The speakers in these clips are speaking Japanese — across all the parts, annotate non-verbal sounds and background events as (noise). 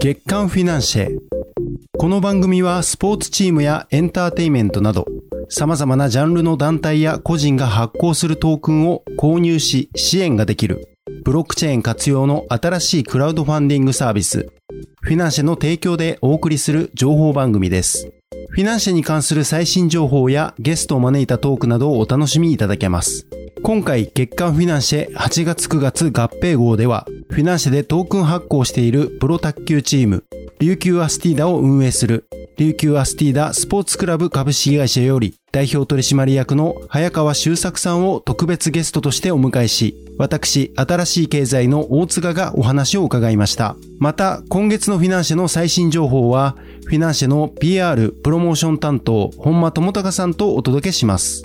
月刊フィナンシェこの番組はスポーツチームやエンターテイメントなど様々なジャンルの団体や個人が発行するトークンを購入し支援ができるブロックチェーン活用の新しいクラウドファンディングサービスフィナンシェの提供でお送りする情報番組です。フィナンシェに関する最新情報やゲストを招いたトークなどをお楽しみいただけます。今回月刊フィナンシェ8月9月合併号では、フィナンシェでトークン発行しているプロ卓球チーム、琉球アスティーダを運営する、琉球アスティーダスポーツクラブ株式会社より、代表取締役の早川修作さんを特別ゲストとしてお迎えし、私、新しい経済の大塚がお話を伺いました。また、今月のフィナンシェの最新情報は、フィナンシェの PR プロモーション担当、本間智隆さんとお届けします。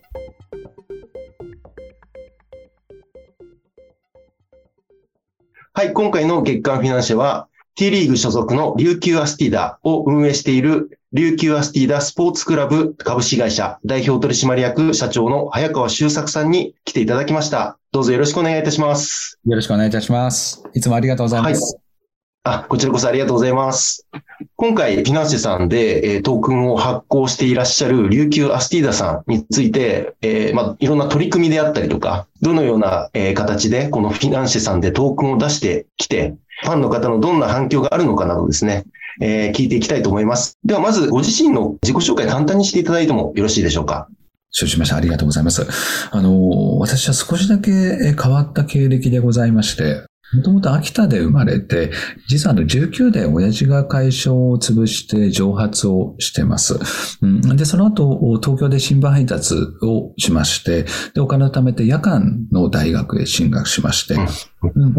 はい、今回の月間フィナンシェは、T リーグ所属の琉球アスティーダを運営している琉球アスティーダスポーツクラブ株式会社代表取締役社長の早川修作さんに来ていただきました。どうぞよろしくお願いいたします。よろしくお願いいたします。いつもありがとうございます。はい、あ、こちらこそありがとうございます。今回、フィナンシェさんで、えー、トークンを発行していらっしゃる琉球アスティーダさんについて、えー、まあ、いろんな取り組みであったりとか、どのような、えー、形でこのフィナンシェさんでトークンを出してきて、ファンの方のどんな反響があるのかなどですね、えー、聞いていきたいと思います。では、まずご自身の自己紹介簡単にしていただいてもよろしいでしょうか。承知しました。ありがとうございます。あの、私は少しだけ変わった経歴でございまして、もともと秋田で生まれて、実はあの19で親父が会社を潰して蒸発をしてます。で、その後、東京で新聞配達をしまして、で、お金を貯めて夜間の大学へ進学しまして、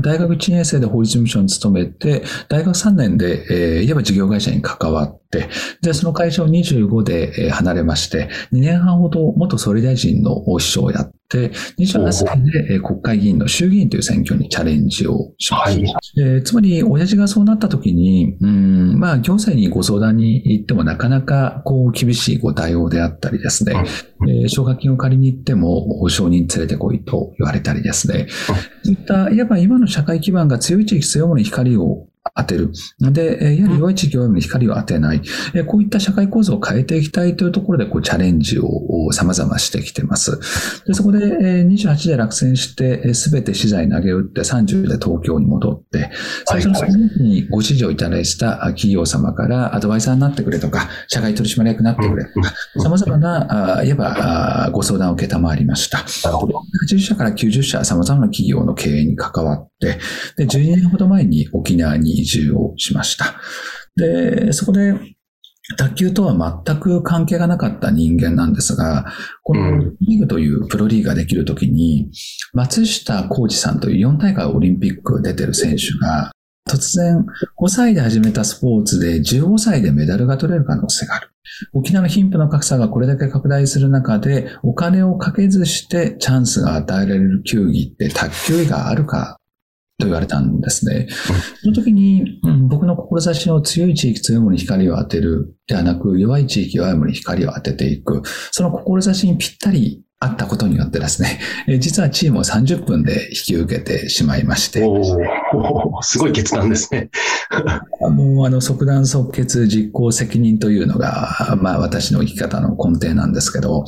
大学1年生で法律事務所に勤めて、大学3年で、えー、いわば事業会社に関わって、で、その会社を25で離れまして、2年半ほど元総理大臣の秘書をやって、28歳で国会議員の衆議院という選挙にチャレンジをしました。はい、つまり、親父がそうなった時に、うん、まあ、行政にご相談に行ってもなかなか、こう、厳しいご対応であったりですね、えー、奨学金を借りに行っても、承認連れてこいと言われたりですね、そういった、いわば今の社会基盤が強い地域強いものに光を当てる。で、やはり弱い地域弱いに光を当てない。こういった社会構造を変えていきたいというところで、こう、チャレンジを様々してきてます。でそこで、28で落選して、すべて資材投げ打って、30で東京に戻って、最初のその時にご指示をいただいた企業様からアドバイザーになってくれとか、社外取締役になってくれとか、様々な、いわばご相談を受けたまわりました。なるほど。80社から90社、様々な企業の経営に関わって、で、12年ほど前に沖縄に移住をしました。で、そこで、卓球とは全く関係がなかった人間なんですが、このリーグというプロリーグができるときに、松下幸二さんという4大会オリンピック出てる選手が、突然5歳で始めたスポーツで15歳でメダルが取れる可能性がある。沖縄の貧富の格差がこれだけ拡大する中で、お金をかけずしてチャンスが与えられる球技って卓球以外あるかと言われたんですね。その時に、うん、僕の志の強い地域強いものに光を当てるではなく、弱い地域弱いものに光を当てていく。その志にぴったりあったことによってですね、え実はチームを30分で引き受けてしまいまして。おすごい決断ですね。も (laughs) うあの即断即決実行責任というのが、まあ私の生き方の根底なんですけど、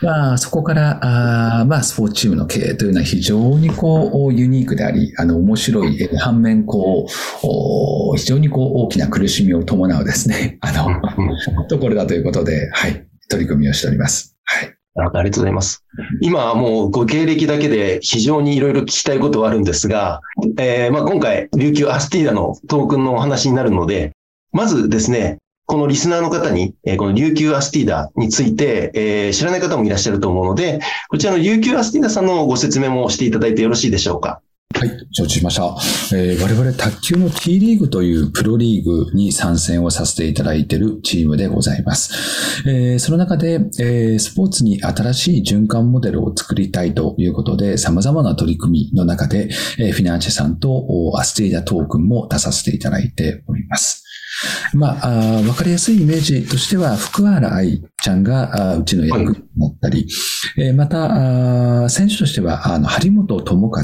まあそこから、あまあスポーツチームの経営というのは非常にこうユニークであり、あの面白い、反面こう、非常にこう大きな苦しみを伴うですね、あの、ところだということで、はい、取り組みをしております。はい。ありがとうございます。今はもうご経歴だけで非常にいろいろ聞きたいことはあるんですが、えー、まあ今回、琉球アスティーダのトークンのお話になるので、まずですね、このリスナーの方に、え、この琉球アスティーダについて、えー、知らない方もいらっしゃると思うので、こちらの琉球アスティーダさんのご説明もしていただいてよろしいでしょうか。はい、承知しました。えー、我々卓球の T リーグというプロリーグに参戦をさせていただいているチームでございます。えー、その中で、えー、スポーツに新しい循環モデルを作りたいということで、様々な取り組みの中で、えー、フィナンシェさんとアステイダトークンも出させていただいております。まあ、わかりやすいイメージとしては、福原愛ちゃんがうちの役になったり、はい、また、選手としては、あの、張本智和、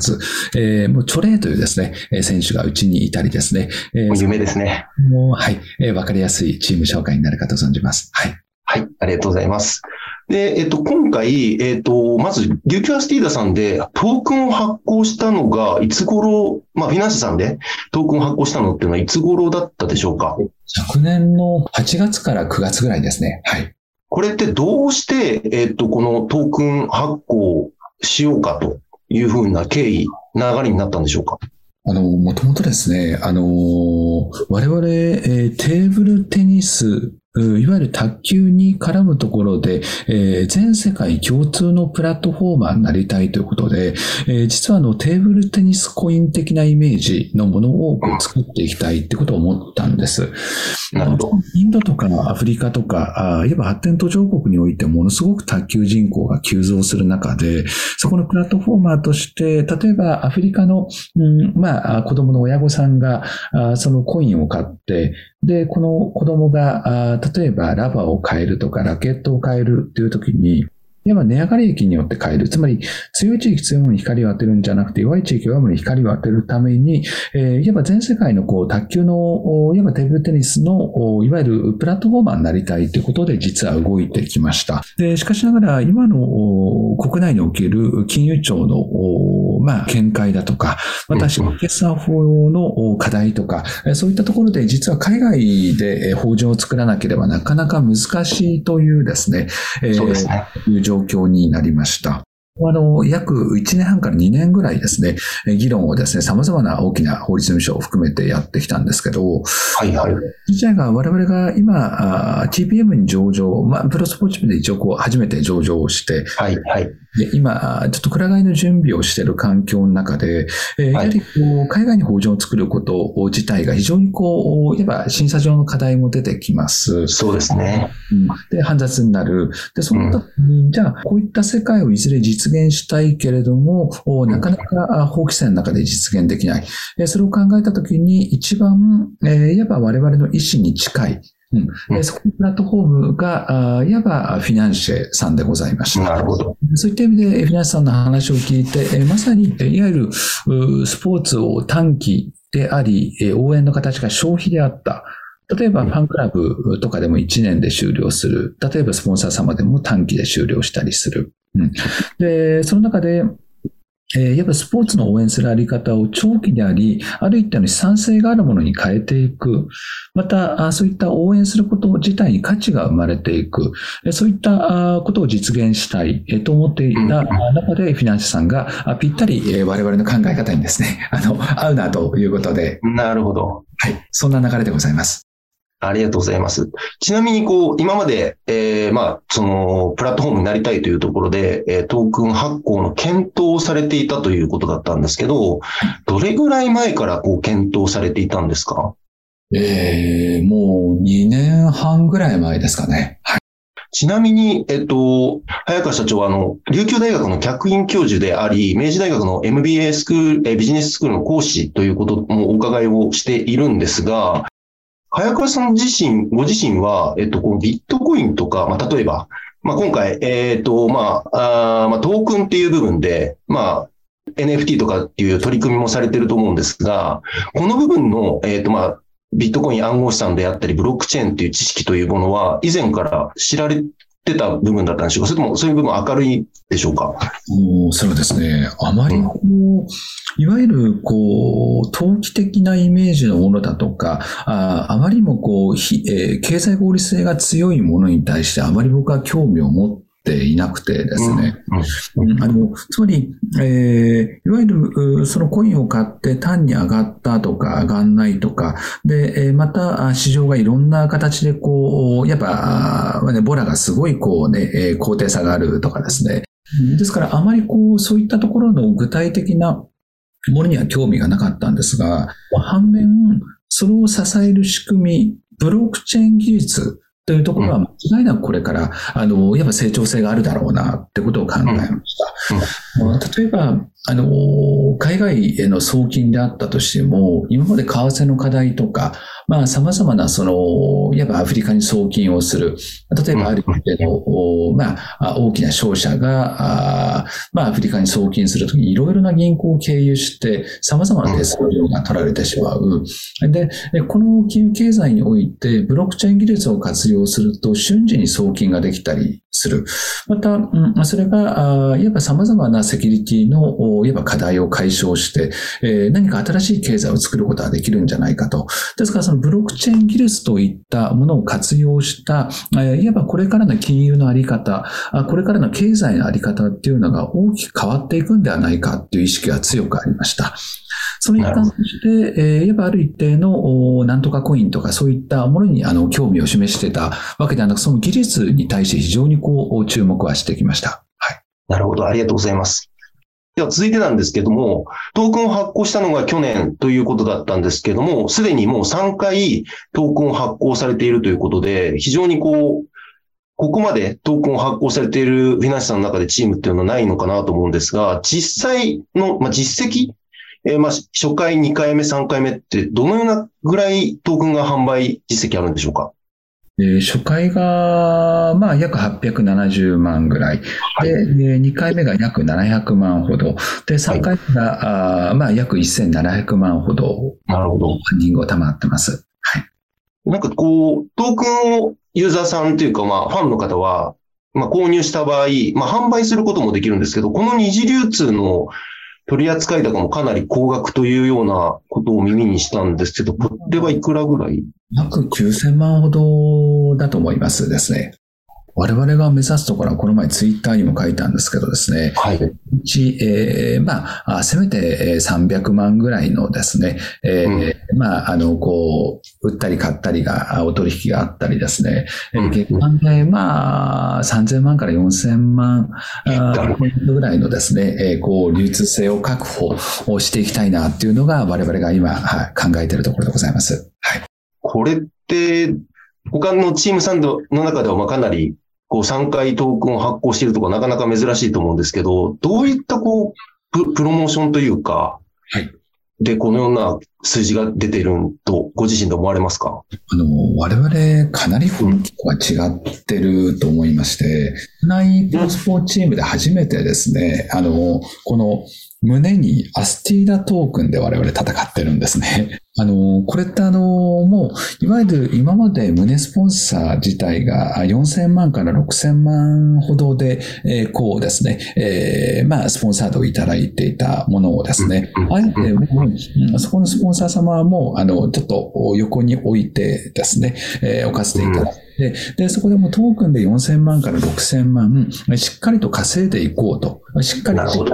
えー、もうチョレイというですね、選手がうちにいたりですね。えー、夢ですね。もう、はい、えー、わかりやすいチーム紹介になるかと存じます。はい。はい、ありがとうございます。で、えっと、今回、えっと、まず、琉球アスティーダさんでトークンを発行したのが、いつ頃、まあ、フィナンシェさんでトークンを発行したのっていうのは、いつ頃だったでしょうか？昨年の8月から9月ぐらいですね。はい。これってどうして、えっと、このトークン発行しようかというふうな経緯、流れになったんでしょうか？あの、もともとですね、あの、我々、えー、テーブルテニスいわゆる卓球に絡むところで、えー、全世界共通のプラットフォーマーになりたいということで、えー、実はあのテーブルテニスコイン的なイメージのものを作っていきたいってことを思ったんです。なるほど。インドとかアフリカとか、あいわば発展途上国においてものすごく卓球人口が急増する中で、そこのプラットフォーマーとして、例えばアフリカの、うん、まあ、子供の親御さんが、あそのコインを買って、で、この子供が、例えばラバーを変えるとかラケットを変えるという時に、やっぱ値上がり益によって変える。つまり、強い地域強いものに光を当てるんじゃなくて、弱い地域弱いものに光を当てるために、えー、いわば全世界のこう、卓球の、いわばテーブルテニスの、いわゆるプラットフォーマーになりたいということで、実は動いてきました。で、しかしながら、今の国内における金融庁の、まあ、見解だとか、また、決算法の課題とか、そういったところで、実は海外で法人を作らなければなかなか難しいというですね、そうですね。状況になりました。あの、約1年半から2年ぐらいですね、議論をですね、様々な大きな法律務省を含めてやってきたんですけど、はいはい。自体が我々が今、TPM に上場、まあ、プロスポーツで一応こう、初めて上場をして、はいはい。で今、ちょっとくら替えの準備をしている環境の中で、えー、やはりこう海外に法人を作ること自体が非常にこう、いわば審査上の課題も出てきます。そうですね。うん、で、煩雑になる。で、その時に、うん、じゃあ、こういった世界をいずれ実現したいけれども、なかなか法規制の中で実現できない。それを考えた時に、一番、えー、いわば我々の意思に近い、うん、そこのプラットフォームが、あいわばフィナンシェさんでございました。なるほど。そういった意味で、フィナンシェさんの話を聞いて、まさに、いわゆるスポーツを短期であり、応援の形が消費であった。例えばファンクラブとかでも1年で終了する。例えばスポンサー様でも短期で終了したりする。うん、で、その中で、えー、やっぱスポーツの応援するあり方を長期であり、ある一定の資産性があるものに変えていく。また、そういった応援すること自体に価値が生まれていく。そういったことを実現したいと思っていた中で、フィナンシェさんがぴったり我々の考え方にですね、あの、合うなということで。なるほど。はい。そんな流れでございます。ありがとうございます。ちなみに、こう、今まで、えー、まあ、その、プラットフォームになりたいというところで、えー、トークン発行の検討をされていたということだったんですけど、どれぐらい前から、こう、検討されていたんですか？ええー、もう2年半ぐらい前ですかね。はい。ちなみに、えっと、早川社長は、あの、琉球大学の客員教授であり、明治大学の MBA スクール、えビジネススクールの講師ということもお伺いをしているんですが、早川さん自身、ご自身は、えっと、このビットコインとか、まあ、例えば、まあ、今回、えっ、と、まあ、あまあ、トークンっていう部分で、まあ、NFT とかっていう取り組みもされてると思うんですが、この部分の、えっ、と、まあ、ビットコイン暗号資産であったり、ブロックチェーンっていう知識というものは、以前から知られてた部分だったんでしょうかそれともそういう部分明るいでしょうか？おそうですね。あまりこう、うん、いわゆるこう、投機的なイメージのものだとか、ああまりもこう、えー、経済合理性が強いものに対してあまり僕は興味を持ってていなくてですね。あのつまり、えー、いわゆるそのコインを買って単に上がったとか上がんないとか、で、また市場がいろんな形でこう、やっぱ、ね、ボラがすごいこうね、高低差があるとかですね。ですからあまりこう、そういったところの具体的なものには興味がなかったんですが、反面、それを支える仕組み、ブロックチェーン技術というところは間違いなくこれから、あの、やっぱ成長性があるだろうなってことを考えました。例えば、あの、海外への送金であったとしても、今まで為替の課題とか、まあ、様々な、その、いわばアフリカに送金をする。例えば、ある程度、まあ、大きな商社が、あまあ、アフリカに送金するときに、いろいろな銀行を経由して、様々な手数料が取られてしまう。で、この金融経済において、ブロックチェーン技術を活用用すると、瞬時に送金ができたりする。また、うん、それが、いわば様々なセキュリティの、いわば課題を解消して、え、何か新しい経済を作ることができるんじゃないかと。ですから、そのブロックチェーン技術といったものを活用した、えー、いわばこれからの金融のあり方、これからの経済のあり方っていうのが大きく変わっていくんではないかっていう意識が強くありました。その一環として、えー、いわばある一定のなんとかコインとかそういったものにあの興味を示してたわけではなく、その技術に対して非常にこう注目はしてきました。はい。なるほど。ありがとうございます。では続いてなんですけども、トークンを発行したのが去年ということだったんですけども、すでにもう3回トークンを発行されているということで、非常にこう、ここまでトークンを発行されているフィナンシャの中でチームっていうのはないのかなと思うんですが、実際の、まあ、実績えー、まあ、初回、2回目、3回目って、どのようなぐらいトークンが販売実績あるんでしょうか？え初回が、まあ、約870万ぐらい。はい、で、2回目が約700万ほど。で、3回目が、はい、あまあ、約1700万ほど。なるほど。ファンディングを賜ってます。はい。なんかこう、トークンをユーザーさんというか、まあ、ファンの方は、まあ、購入した場合、まあ、販売することもできるんですけど、この二次流通の取り扱い高もかなり高額というようなことを耳にしたんですけど、これはいくらぐらい？約9000万ほどだと思いますですね。我々が目指すところは、この前ツイッターにも書いたんですけどですね。はい。うち、えー、まあ、せめて300万ぐらいのですね、えー、うん、まあ、あの、こう、売ったり買ったりが、お取引があったりですね、うん、月間で、まあ、3000万から4000万ポイントぐらいのですね、えー、こう、流通性を確保をしていきたいなっていうのが、我々が今、はい、考えているところでございます。はい。これって、他のチームさんの中ではまあかなりこう3回トークンを発行しているとかなかなか珍しいと思うんですけど、どういったこう、プロモーションというか、はい。で、このような数字が出ていると、ご自身で思われますか？あの、我々、かなり雰囲気が違ってると思いまして、内プロスポーツチームで初めてですね、あの、この胸にアスティーダトークンで我々戦ってるんですね。あの、これってあの、もう、いわゆる今まで胸スポンサー自体が4000万から6000万ほどで、えー、こうですね、えー、まあ、スポンサードをいただいていたものをですね、あえて、うん、そこのスポンサー様はもう、あの、ちょっと横に置いてですね、えー、置かせていただいて、で、で、そこでもトークンで4000万から6000万、しっかりと稼いでいこうと。しっかりと、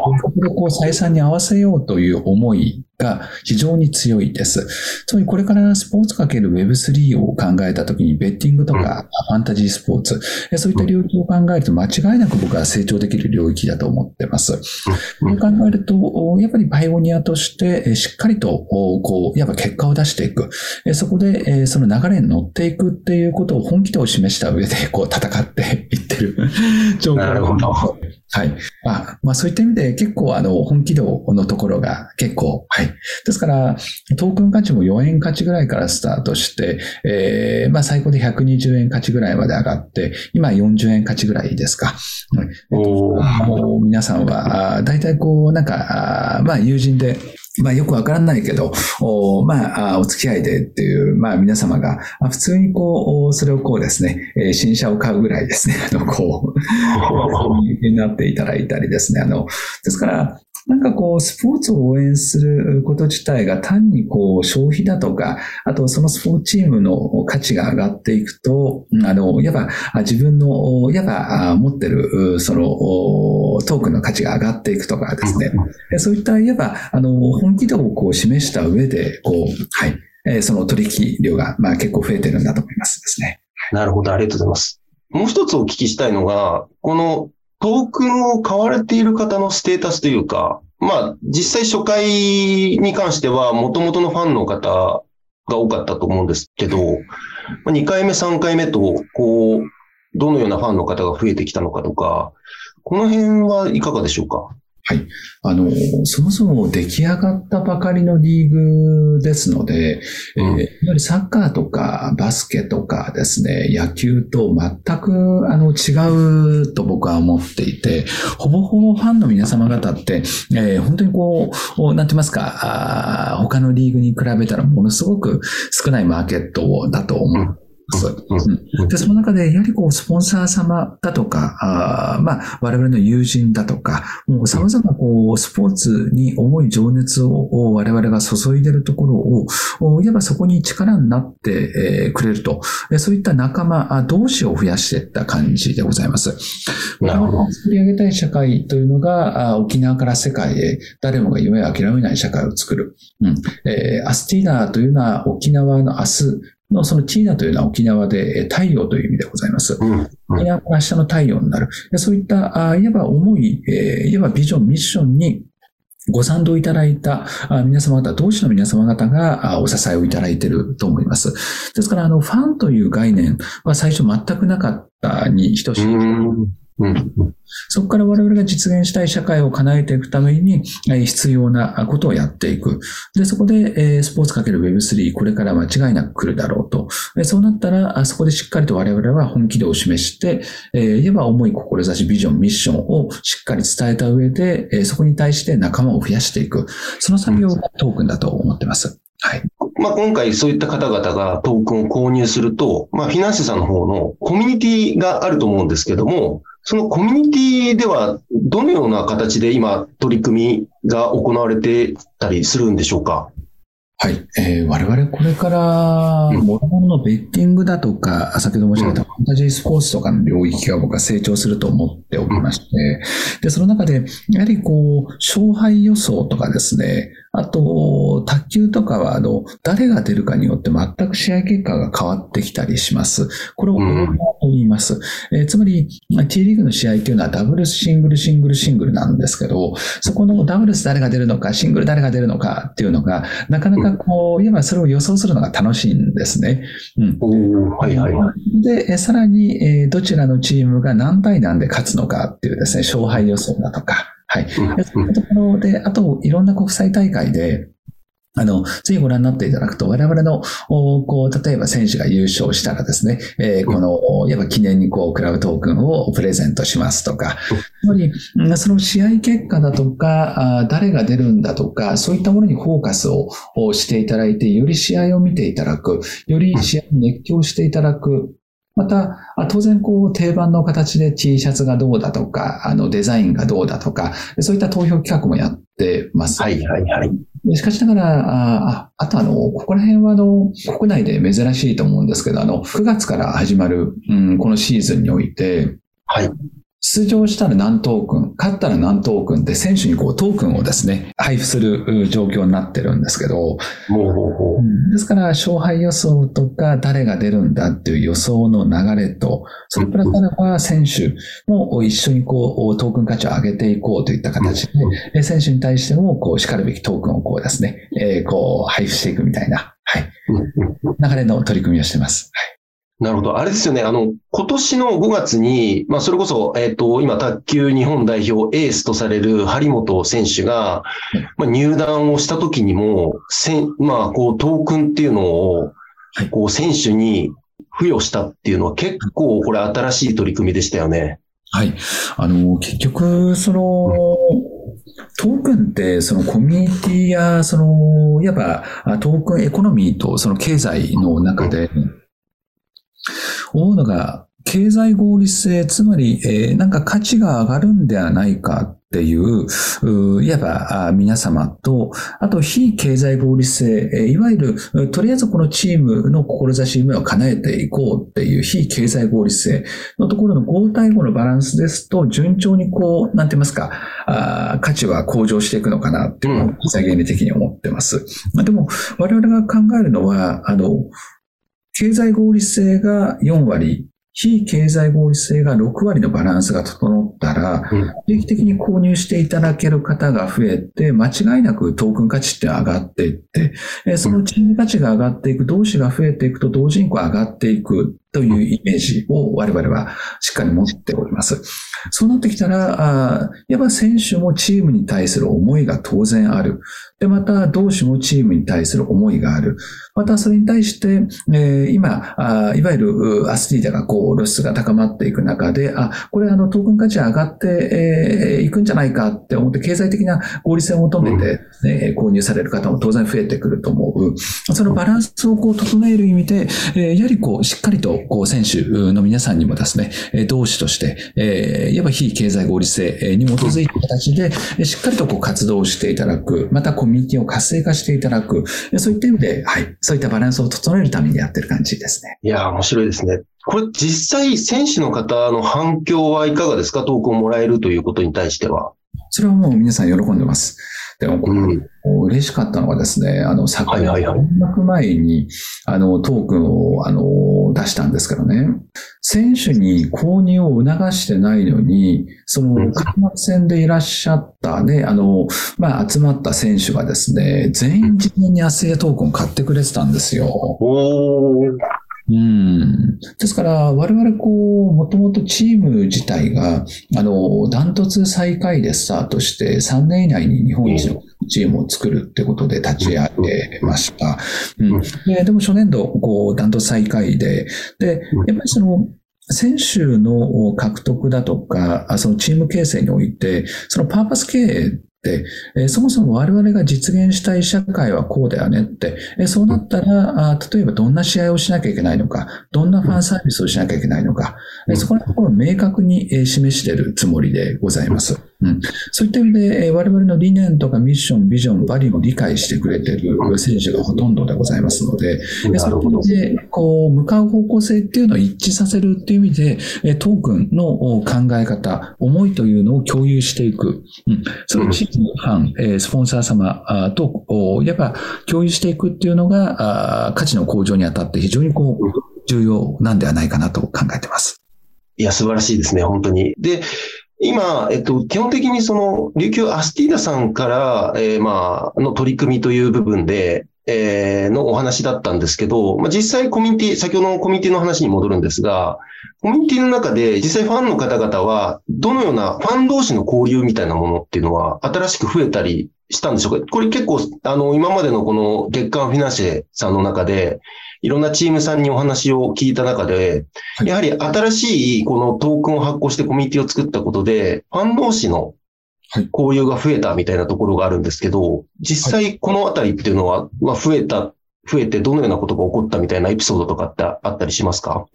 こう採算に合わせようという思いが非常に強いです。つまりこれからスポーツかける Web3 を考えたときに、ベッティングとかファンタジースポーツ、そういった領域を考えると間違いなく僕は成長できる領域だと思ってます。そう考えると、やっぱりパイオニアとしてしっかりと、こう、やっぱ結果を出していく。そこで、その流れに乗っていくっていうことを本気度を示した上で、こう戦っていってる状況 (laughs) なるほど。(laughs) はい。まあ、まあそういった意味で結構あの本気度のところが結構、はい。ですから、トークン価値も4円価値ぐらいからスタートして、えー、まあ最高で120円価値ぐらいまで上がって、今40円価値ぐらいですか。はい、お皆さんは、大体こう、なんか、まあ友人で、まあよくわからないけど、おまあ、お付き合いでっていう、まあ皆様が、普通にこう、それをこうですね、新車を買うぐらいですね、あの、こう、(laughs) になっていただいたりですね、あの、ですから、なんかこう、スポーツを応援すること自体が単にこう、消費だとか、あとそのスポーツチームの価値が上がっていくと、あの、やっぱ自分の、やっぱ持ってる、その、トークンの価値が上がっていくとかですね、そういった、いわば、あの、本気度をこう示した上で、こう、はい、えその取引量が、まあ結構増えてるんだと思いますですね。なるほど、ありがとうございます。もう一つお聞きしたいのが、このトークンを買われている方のステータスというか、まあ、実際初回に関しては、元々のファンの方が多かったと思うんですけど、2回目、3回目と、こう、どのようなファンの方が増えてきたのかとか、この辺はいかがでしょうか？はい。あの、そもそも出来上がったばかりのリーグですので、うん、えー、やはりサッカーとかバスケとかですね、野球と全くあの違うと僕は思っていて、ほぼほぼファンの皆様方って、えー、本当にこう、なんて言いますか、あ他のリーグに比べたらものすごく少ないマーケットだと思う。うん、で、その中で、やはりこう、スポンサー様だとか、あまあ、我々の友人だとか、もう様々こう、スポーツに重い情熱を我々が注いでるところを、いわばそこに力になってくれると、そういった仲間同士を増やしていった感じでございます。なるほど。作り上げたい社会というのが、沖縄から世界へ誰もが夢を諦めない社会を作る。うんえー、アスティーナというのは沖縄の明日、のそのティーナというのは沖縄で太陽という意味でございます。うんうん、沖縄が明日の太陽になる。そういった、あいわば思い、えー、いわばビジョン、ミッションにご賛同いただいた皆様方、同志の皆様方がお支えをいただいていると思います。ですから、あの、ファンという概念は最初全くなかったに等しい。そこから我々が実現したい社会を叶えていくために必要なことをやっていく。で、そこでスポーツ ×Web3 これから間違いなく来るだろうと。そうなったら、そこでしっかりと我々は本気度を示して、言えば重い志、ビジョン、ミッションをしっかり伝えた上で、そこに対して仲間を増やしていく。その作業がトークンだと思ってます。はい。まあ、今回そういった方々がトークンを購入すると、まあ、フィナンシェさんの方のコミュニティがあると思うんですけども、そのコミュニティでは、どのような形で今、取り組みが行われてたりするんでしょうか？はい。えー、我々これから、もろもろのベッティングだとか、先ほど申し上げたファンタジースポーツとかの領域が僕は成長すると思っておりまして、で、その中で、やはりこう、勝敗予想とかですね、あと、卓球とかは、あの、誰が出るかによって全く試合結果が変わってきたりします。これをオーダーと言います。うん、えー、つまり、T リーグの試合っていうのはダブルス、シングル、シングル、シングルなんですけど、そこのダブルス誰が出るのか、シングル誰が出るのかっていうのが、なかなかこう、いわばそれを予想するのが楽しいんですね。うん。はいはいはい。で、さらに、えー、どちらのチームが何対何で勝つのかっていうですね、勝敗予想だとか、はい。そういうところで、あと、いろんな国際大会で、あの、ぜひご覧になっていただくと、我々の、こう、例えば選手が優勝したらですね、えー、この、やっぱ記念にこう、クラブトークンをプレゼントしますとか、つまり、その試合結果だとか、誰が出るんだとか、そういったものにフォーカスをしていただいて、より試合を見ていただく、より試合に熱狂していただく、また、当然こう定番の形で T シャツがどうだとか、あのデザインがどうだとか、そういった投票企画もやってます。はいはいはい。しかしながら、ああとあの、ここら辺はあの、国内で珍しいと思うんですけど、あの、9月から始まる、うん、このシーズンにおいて、はい。出場したら何トークン、勝ったら何トークンって選手にこうトークンをですね、配布する状況になってるんですけど、ですから勝敗予想とか誰が出るんだっていう予想の流れと、それプラスアルファ選手も一緒にこうトークン価値を上げていこうといった形で、選手に対してもこう叱るべきトークンをこうですね、えー、こう配布していくみたいな、はい、流れの取り組みをしてます。はいなるほど。あれですよね。あの、今年の5月に、まあ、それこそ、えっ、ー、と、今、卓球日本代表エースとされる張本選手が、まあ、入団をした時にも、せん、まあ、こう、トークンっていうのを、こう、選手に付与したっていうのは結構、これ新しい取り組みでしたよね。はい。あの、結局、その、トークンって、そのコミュニティや、その、いわばトークンエコノミーとその経済の中で、思うのが、経済合理性、つまり、えー、なんか価値が上がるんではないかっていう、ういわば皆様と、あと非経済合理性、いわゆる、とりあえずこのチームの志夢を叶えていこうっていう非経済合理性のところの合体後のバランスですと、順調にこう、なんて言いますか、あ価値は向上していくのかなっていうのを、経済原理的に思ってます。まあ、でも、我々が考えるのは、あの、経済合理性が4割、非経済合理性が6割のバランスが整ったら、定期的に購入していただける方が増えて、間違いなくトークン価値って上がっていって、そのチーム価値が上がっていく、同士が増えていくと同時にこう上がっていくというイメージを我々はしっかり持っております。そうなってきたら、あやっぱ選手もチームに対する思いが当然ある。で、また、同士もチームに対する思いがある。また、それに対して、えー、今あ、いわゆるアスリートがこう、露出が高まっていく中で、あ、これあの、トークン価値上がって、えー、いくんじゃないかって思って、経済的な合理性を求めて、ね、購入される方も当然増えてくると思う。そのバランスをこう、整える意味で、えー、やはりこう、しっかりと、こう、選手の皆さんにもですね、同志として、えー、いわば非経済合理性に基づいた形で、しっかりとこう活動していただく、またコミュニティを活性化していただく、そういった意味で、はい、そういったバランスを整えるためにやってる感じですね。いや、面白いですね。これ実際選手の方の反響はいかがですか？トークンをもらえるということに対しては。それはもう皆さん喜んでます。でも、うん、嬉しかったのがですね、あの、昨年、はいはい、前に、あの、トークンを、あの、出したんですけどね、選手に購入を促してないのに、その、開幕戦でいらっしゃったね、あの、まあ、集まった選手がですね、全員自分にアスエトークンを買ってくれてたんですよ。おーうん。ですから、我々こう、もともとチーム自体が、あの、ダントツ最下位でスタートして、3年以内に日本一のチームを作るってことで立ち上げました。うん。ででも初年度、こう、ダントツ最下位で、で、やっぱりその、選手の獲得だとか、そのチーム形成において、そのパーパス経営、え、そもそも我々が実現したい社会はこうだよねって、え、そうなったらあ、例えばどんな試合をしなきゃいけないのか、どんなファンサービスをしなきゃいけないのか、うん、そこのところを明確にえ示しているつもりでございます。うん、そういった意味で、我々の理念とかミッション、ビジョン、バリューを理解してくれている選手がほとんどでございますので、そので、こう、向かう方向性っていうのを一致させるっていう意味で、トークンの考え方、思いというのを共有していく。うん、そのチーム、ファン、スポンサー様と、やっぱ共有していくっていうのが、価値の向上にあたって非常にこう、重要なんではないかなと考えています。いや、素晴らしいですね、本当に。で、今、えっと、基本的にその、琉球アスティーダさんから、えー、まあ、の取り組みという部分で、えー、のお話だったんですけど、まあ、実際コミュニティ、先ほどのコミュニティの話に戻るんですが、コミュニティの中で実際ファンの方々は、どのようなファン同士の交流みたいなものっていうのは、新しく増えたりしたんでしょうか？これ結構、あの、今までのこの月間フィナンシェさんの中で、いろんなチームさんにお話を聞いた中で、やはり新しいこのトークンを発行してコミュニティを作ったことで、ファン同士の交流が増えたみたいなところがあるんですけど、実際このあたりっていうのは、まあ、増えた増えてどのようなことが起こったみたいなエピソードとかってあったりしますか？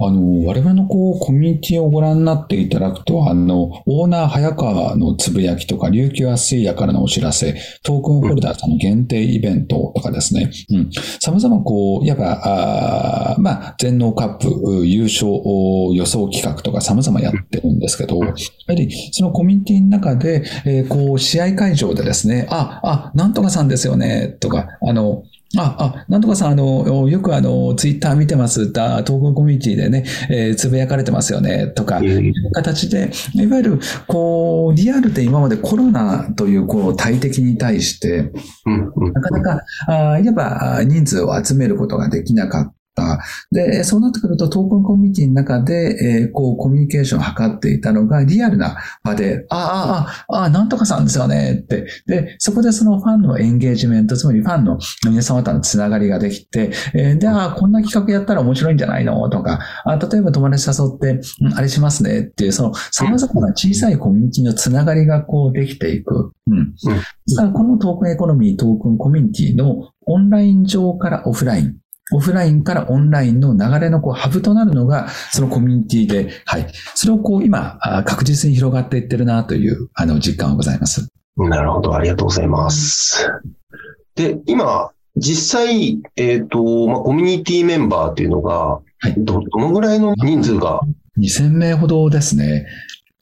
あの、我々のこう、コミュニティをご覧になっていただくと、あの、オーナー早川のつぶやきとか、琉球アスイヤからのお知らせ、トークンホルダーさんの限定イベントとかですね、うん。様々こう、やっぱ、あまあ、全農カップ優勝予想企画とか様々やってるんですけど、やはりそのコミュニティの中で、えー、こう、試合会場でですね、あ、あ、なんとかさんですよね、とか、あの、あ、あ、なんとかさん、あの、よくあの、ツイッター見てます、だ、東京コミュニティでね、えー、つぶやかれてますよね、とか、いう形で、いわゆる、こう、リアルで今までコロナという、こう、大敵に対して、なかなか、あいわば人数を集めることができなかった。で、そうなってくると、トークンコミュニティの中で、えー、こう、コミュニケーションを図っていたのが、リアルな場で、ああ、ああ、なんとかさんですよね、って。で、そこでそのファンのエンゲージメント、つまりファンの皆様とのつながりができて、えー、で、ああ、こんな企画やったら面白いんじゃないの？とか、あ例えば友達誘って、うん、あれしますねっていう、その様々な小さいコミュニティのつながりがこうできていく。うん。うん、さあ、このトークンエコノミー、トークンコミュニティのオンライン上からオフライン、オフラインからオンラインの流れのこうハブとなるのが、そのコミュニティで、はい。それをこう今、確実に広がっていってるなという、あの、実感はございます。なるほど。ありがとうございます。で、今、実際、えっ、ー、と、まあ、コミュニティメンバーっていうのが、はい、ど、どのぐらいの人数が？2000名ほどですね。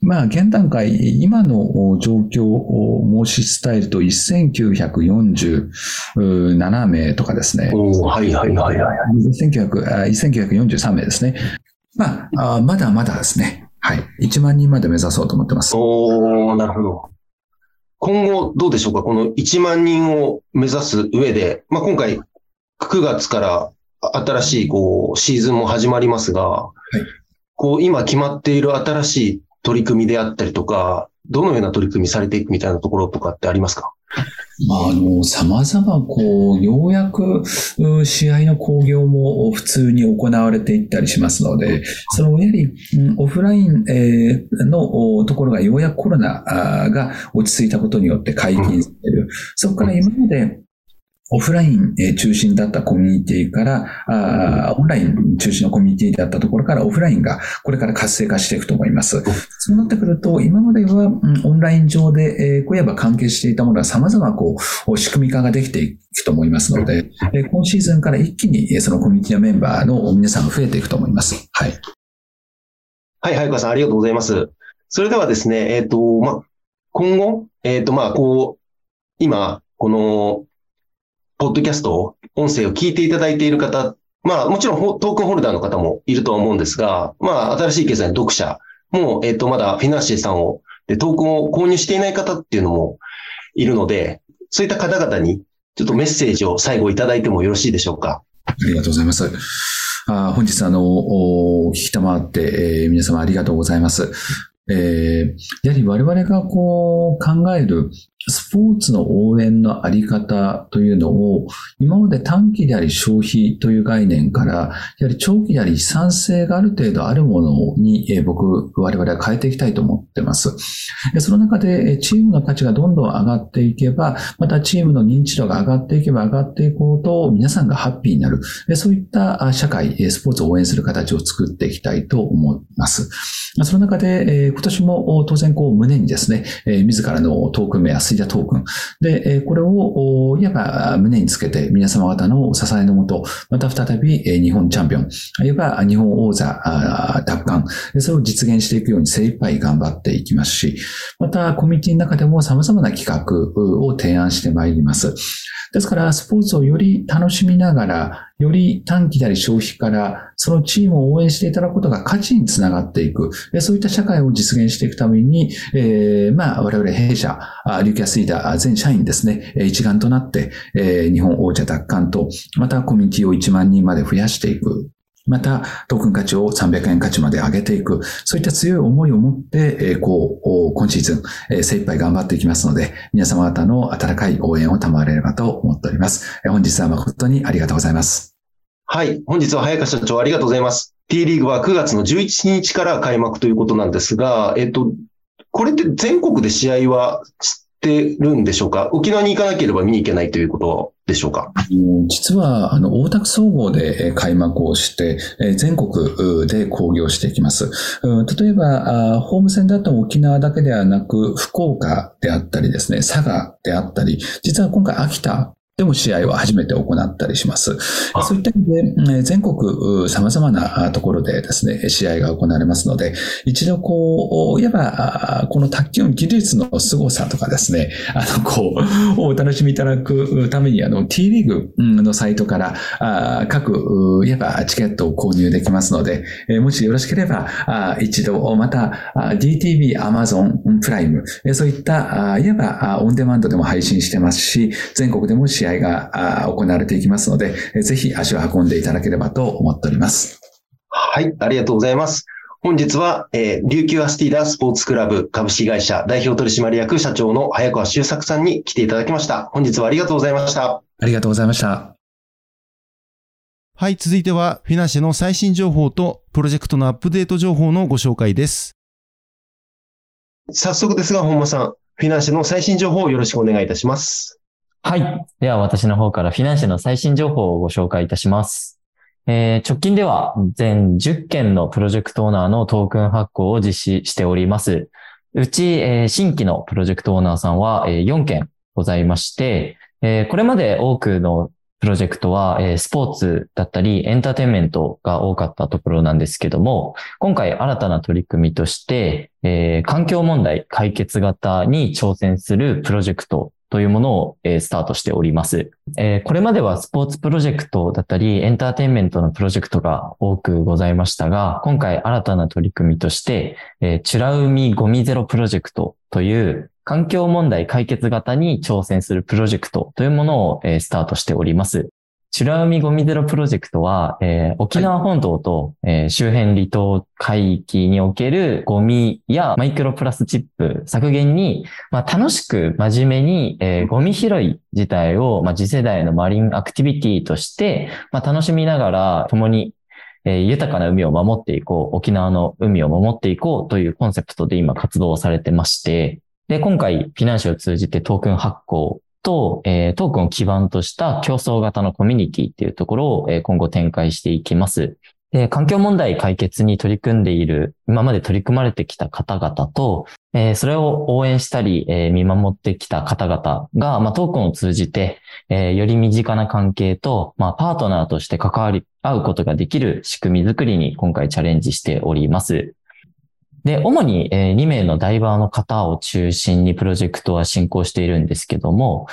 まあ、現段階、今の状況を申し伝えると、1947名とかですね。はいはいはいはい。1900 1943名ですね。まあ、あまだまだですね。はい。1万人まで目指そうと思ってます。おー、なるほど。今後どうでしょうか？この1万人を目指す上で、まあ、今回9月から新しいこうシーズンも始まりますが、こう今決まっている新しい取り組みであったりとか、どのような取り組みされていくみたいなところとかってありますか？まあ、あの、様々、こう、ようやく、う試合の興行も普通に行われていったりしますので、その、やはり、うんオフライン、えーのおところがようやくコロナが落ち着いたことによって解禁される。そこから今まで、オフラインえー中心だったコミュニティから、オンライン中心のコミュニティだったところからオフラインがこれから活性化していくと思います。そうなってくると、今までは、うんオンライン上で、えーこういえば関係していたものが様々こう、仕組み化ができていくと思いますので、えー今シーズンから一気にえーそのコミュニティのメンバーの皆さんが増えていくと思います。はい。はい、早川さん、ありがとうございます。それではですね、えっ、と、まあ、今後、えっ、と、まあ、こう、今、この、ポッドキャスト、音声を聞いていただいている方、まあ、もちろんトークンホルダーの方もいるとは思うんですが、まあ、新しい経済の読者も、えっ、と、まだフィナンシェさんを、で、トークンを購入していない方っていうのもいるので、そういった方々に、ちょっとメッセージを最後いただいてもよろしいでしょうか。ありがとうございます。あ本日、あの、お聞きたまって、えー皆様ありがとうございます。えーやはり我々がこう考えるスポーツの応援のあり方というのを、今まで短期であり消費という概念から、やはり長期であり資産性がある程度あるものに、え僕、我々は変えていきたいと思ってます。その中で、チームの価値がどんどん上がっていけば、またチームの認知度が上がっていけば上がっていこうと、皆さんがハッピーになる。そういった社会、スポーツを応援する形を作っていきたいと思います。その中で、今年も当然こう胸にですね、自らのトーク名、トークン。で、これを、いわば胸につけて皆様方のお支えのもと、また再び日本チャンピオン、いわば日本王座奪還、それを実現していくように精一杯頑張っていきますし、またコミュニティの中でも様々な企画を提案してまいります。ですから、スポーツをより楽しみながら、より短期であり消費から、そのチームを応援していただくことが価値につながっていく、そういった社会を実現していくために、えーまあ、我々弊社、リューキャスリーダー全社員ですね、一丸となって、えー日本王者奪還と、またコミュニティを1万人まで増やしていく。また、トークン価値を300円価値まで上げていく。そういった強い思いを持って、こう、今シーズン、精一杯頑張っていきますので、皆様方の温かい応援を賜れればと思っております。本日は誠にありがとうございます。はい。本日は早川社長ありがとうございます。T リーグは9月の11日から開幕ということなんですが、えっと、これって全国で試合はしてるんでしょうか？沖縄に行かなければ見に行けないということでしょうか？実は、あの、大田区総合で開幕をして、全国で興行していきます。例えば、ホーム戦だと沖縄だけではなく、福岡であったりですね、佐賀であったり、実は今回秋田でも試合は初めて行ったりします。あそういった意味で、えー全国う様々なあところでですね、試合が行われますので、一度こう、いわば、あこの卓球の技術の凄さとかですね、あの、こう、お楽しみいただくために、あの、T リーグうんのサイトから、あ各、ういわばチケットを購入できますので、えーもしよろしければ、あ一度、また、あ DTV、Amazon プライム、えーそういった、あいわば、あオンデマンドでも配信してますし、全国でも試合があ行われていきますので、えーぜひ足を運んでいただければと思っております。はい。ありがとうございます。本日は、えー、琉球アスティーダスポーツクラブ株式会社代表取締役社長の早川修作さんに来ていただきました。本日はありがとうございました。ありがとうございました。はい、続いてはフィナンシェの最新情報とプロジェクトのアップデート情報のご紹介です。早速ですが、本間さん、フィナンシェの最新情報をよろしくお願いいたします。はい。では私の方からフィナンシェの最新情報をご紹介いたします。えー直近では全10件のプロジェクトオーナーのトークン発行を実施しております。うち、えー新規のプロジェクトオーナーさんは、えー4件ございまして、えーこれまで多くのプロジェクトは、えースポーツだったりエンターテインメントが多かったところなんですけども、今回新たな取り組みとして、えー環境問題解決型に挑戦するプロジェクトというものを、えー、スタートしております、えー。これまではスポーツプロジェクトだったり、エンターテインメントのプロジェクトが多くございましたが、今回新たな取り組みとして、えー、チュラ海ゴミゼロプロジェクトという環境問題解決型に挑戦するプロジェクトというものを、えー、スタートしております。美ら海ゴミゼロプロジェクトは、えー、沖縄本島と、はい、えー、周辺離島海域におけるゴミやマイクロプラスチップ削減に、まあ、楽しく真面目に、えー、ゴミ拾い自体を、まあ、次世代のマリンアクティビティとして、まあ、楽しみながら共にえ、豊かな海を守っていこう、沖縄の海を守っていこうというコンセプトで今活動されてまして、で、今回、フィナンシェを通じてトークン発行と、えー、トークンを基盤とした競争型のコミュニティっていうところを、えー、今後展開していきます。で、環境問題解決に取り組んでいる、今まで取り組まれてきた方々と、えー、それを応援したり、えー、見守ってきた方々が、まあ、トークンを通じて、えー、より身近な関係と、まあ、パートナーとして関わり合うことができる仕組みづくりに今回チャレンジしております。で、主に、え2名のダイバーの方を中心にプロジェクトは進行しているんですけども、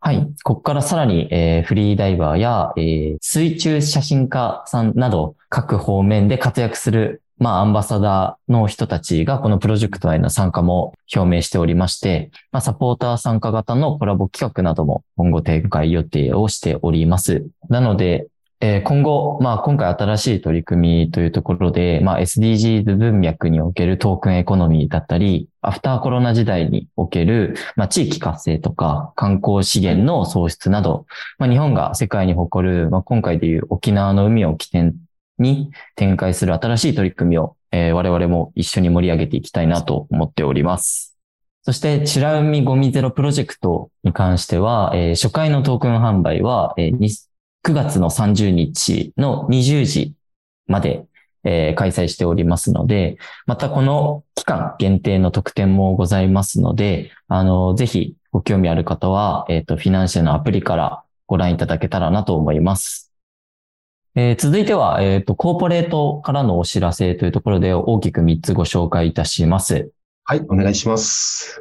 はい。ここからさらに、えフリーダイバーや、え水中写真家さんなど各方面で活躍するまあ、アンバサダーの人たちがこのプロジェクトへの参加も表明しておりまして、まあ、サポーター参加型のコラボ企画なども今後展開予定をしております。なので、えー、今後、まあ今回新しい取り組みというところで、まあ SDGs 文脈におけるトークンエコノミーだったり、アフターコロナ時代における、まあ地域活性とか観光資源の創出など、まあ日本が世界に誇る、まあ今回でいう沖縄の海を起点に展開する新しい取り組みを、えー、我々も一緒に盛り上げていきたいなと思っております。そして、チラ海ゴミゼロプロジェクトに関しては、えー、初回のトークン販売は、えー、9月の30日の20時まで、えー、開催しておりますので、またこの期間限定の特典もございますので、あの、ぜひご興味ある方は、えっ、ー、と、フィナンシェのアプリからご覧いただけたらなと思います。えー、続いては、えっ、ー、と、コーポレートからのお知らせというところで大きく3つご紹介いたします。はい、お願いします。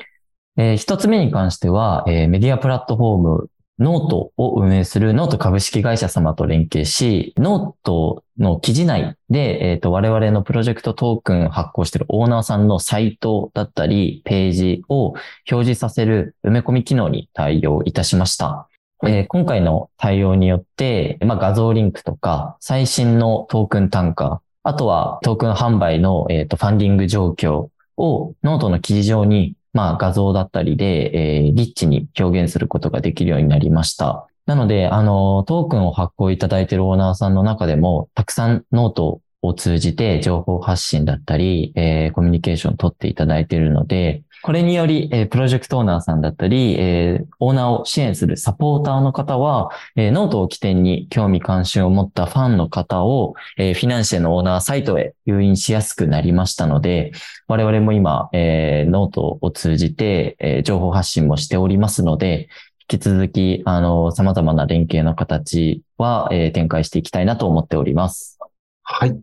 えー、一つ目に関しては、えー、メディアプラットフォームノートを運営するノート株式会社様と連携し、ノートの記事内で、えっ、ー、と、我々のプロジェクトトークン発行しているオーナーさんのサイトだったり、ページを表示させる埋め込み機能に対応いたしました。えー、今回の対応によって、まあ、画像リンクとか、最新のトークン単価、あとはトークン販売の、えーとファンディング状況をノートの記事上にまあ画像だったりで、えー、リッチに表現することができるようになりました。なので、あの、トークンを発行いただいているオーナーさんの中でも、たくさんノートを通じて情報発信だったり、えー、コミュニケーションを取っていただいているので、これにより、えー、プロジェクトオーナーさんだったり、えー、オーナーを支援するサポーターの方は、えー、ノートを起点に興味関心を持ったファンの方を、えー、フィナンシェのオーナーサイトへ誘引しやすくなりましたので、我々も今、えー、ノートを通じて、えー、情報発信もしておりますので、引き続き、あの、様々な連携の形は、えー、展開していきたいなと思っております。はい。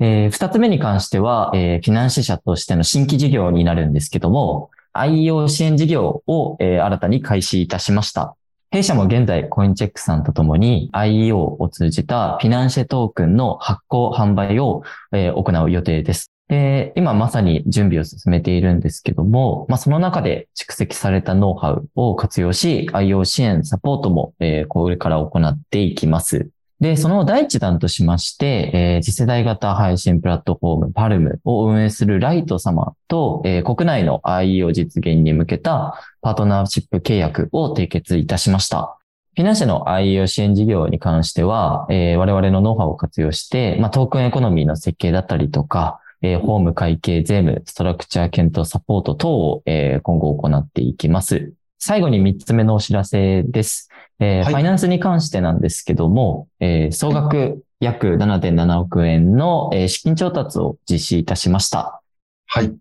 えー、二つ目に関しては、えー、フィナンシェ社としての新規事業になるんですけども、IO 支援事業を、えー、新たに開始いたしました。弊社も現在、コインチェックさんとともに IEO を通じたフィナンシェトークンの発行販売を、行う予定です。で、今まさに準備を進めているんですけども、まあ、その中で蓄積されたノウハウを活用し、IO 支援、サポートも、これから行っていきます。で、その第一弾としまして、えー、次世代型配信プラットフォーム、 Palmu を運営するライト様と、えー、国内の IE を実現に向けたパートナーシップ契約を締結いたしました。フィナンシェの IEO 支援事業に関しては、えー、我々のノウハウを活用して、まあ、トークンエコノミーの設計だったりとか、えー、法務会計、税務、ストラクチャー検討サポート等を、えー、今後行っていきます。最後に3つ目のお知らせです。えー、はい、ファイナンスに関してなんですけども、えー、総額約7.7億円の、えー、資金調達を実施いたしました。はい。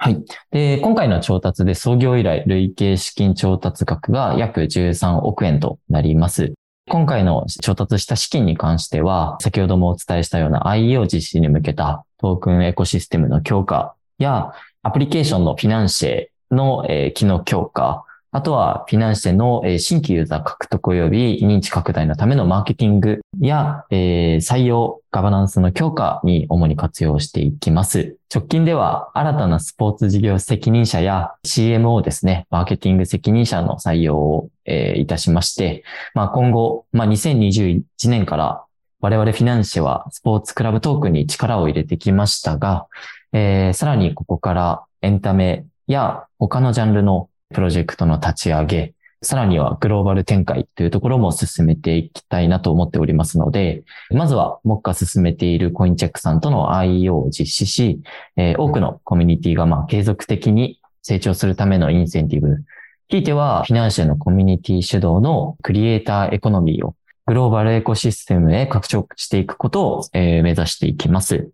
はい。で、今回の調達で創業以来累計資金調達額が約13億円となります。今回の調達した資金に関しては、先ほどもお伝えしたような IE を実施に向けたトークンエコシステムの強化や、アプリケーションのフィナンシェの、えー、機能強化、あとは、フィナンシェの新規ユーザー獲得及び認知拡大のためのマーケティングや、え、採用、ガバナンスの強化に主に活用していきます。直近では、新たなスポーツ事業責任者や CMO ですね、マーケティング責任者の採用を、え、いたしまして、まあ、今後、まあ、2021年から我々フィナンシェはスポーツクラブトークに力を入れてきましたが、えー、さらにここからエンタメや他のジャンルのプロジェクトの立ち上げ、さらにはグローバル展開というところも進めていきたいなと思っておりますので、まずは目下進めているコインチェックさんとの IEO を実施し、えー、多くのコミュニティがまあ継続的に成長するためのインセンティブ、ひいてはフィナンシャルのコミュニティ主導のクリエイターエコノミーをグローバルエコシステムへ拡張していくことを、えー、目指していきます。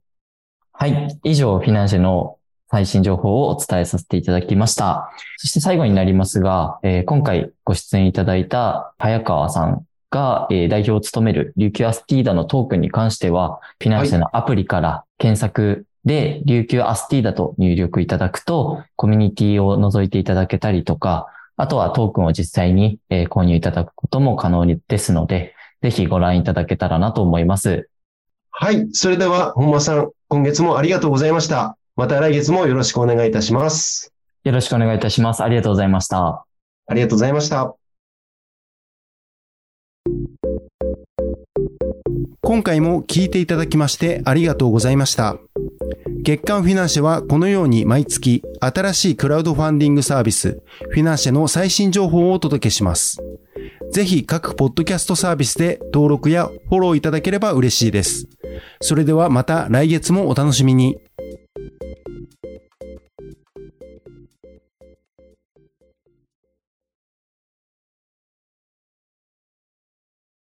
はい。以上、フィナンシャルの最新情報をお伝えさせていただきました。そして最後になりますが、えー、今回ご出演いただいた早川さんが、えー、代表を務める琉球アスティーダのトークンに関しては、フィナンシェのアプリから検索で、琉球アスティーダと入力いただくと、コミュニティを覗いていただけたりとか、あとはトークンを実際に、えー、購入いただくことも可能ですので、ぜひご覧いただけたらなと思います。はい。それでは、本間さん、今月もありがとうございました。また来月もよろしくお願いいたします。よろしくお願いいたします。ありがとうございました。ありがとうございました。今回も聞いていただきましてありがとうございました。月刊フィナンシェはこのように毎月新しいクラウドファンディングサービスフィナンシェの最新情報をお届けします。ぜひ各ポッドキャストサービスで登録やフォローいただければ嬉しいです。それではまた来月もお楽しみに。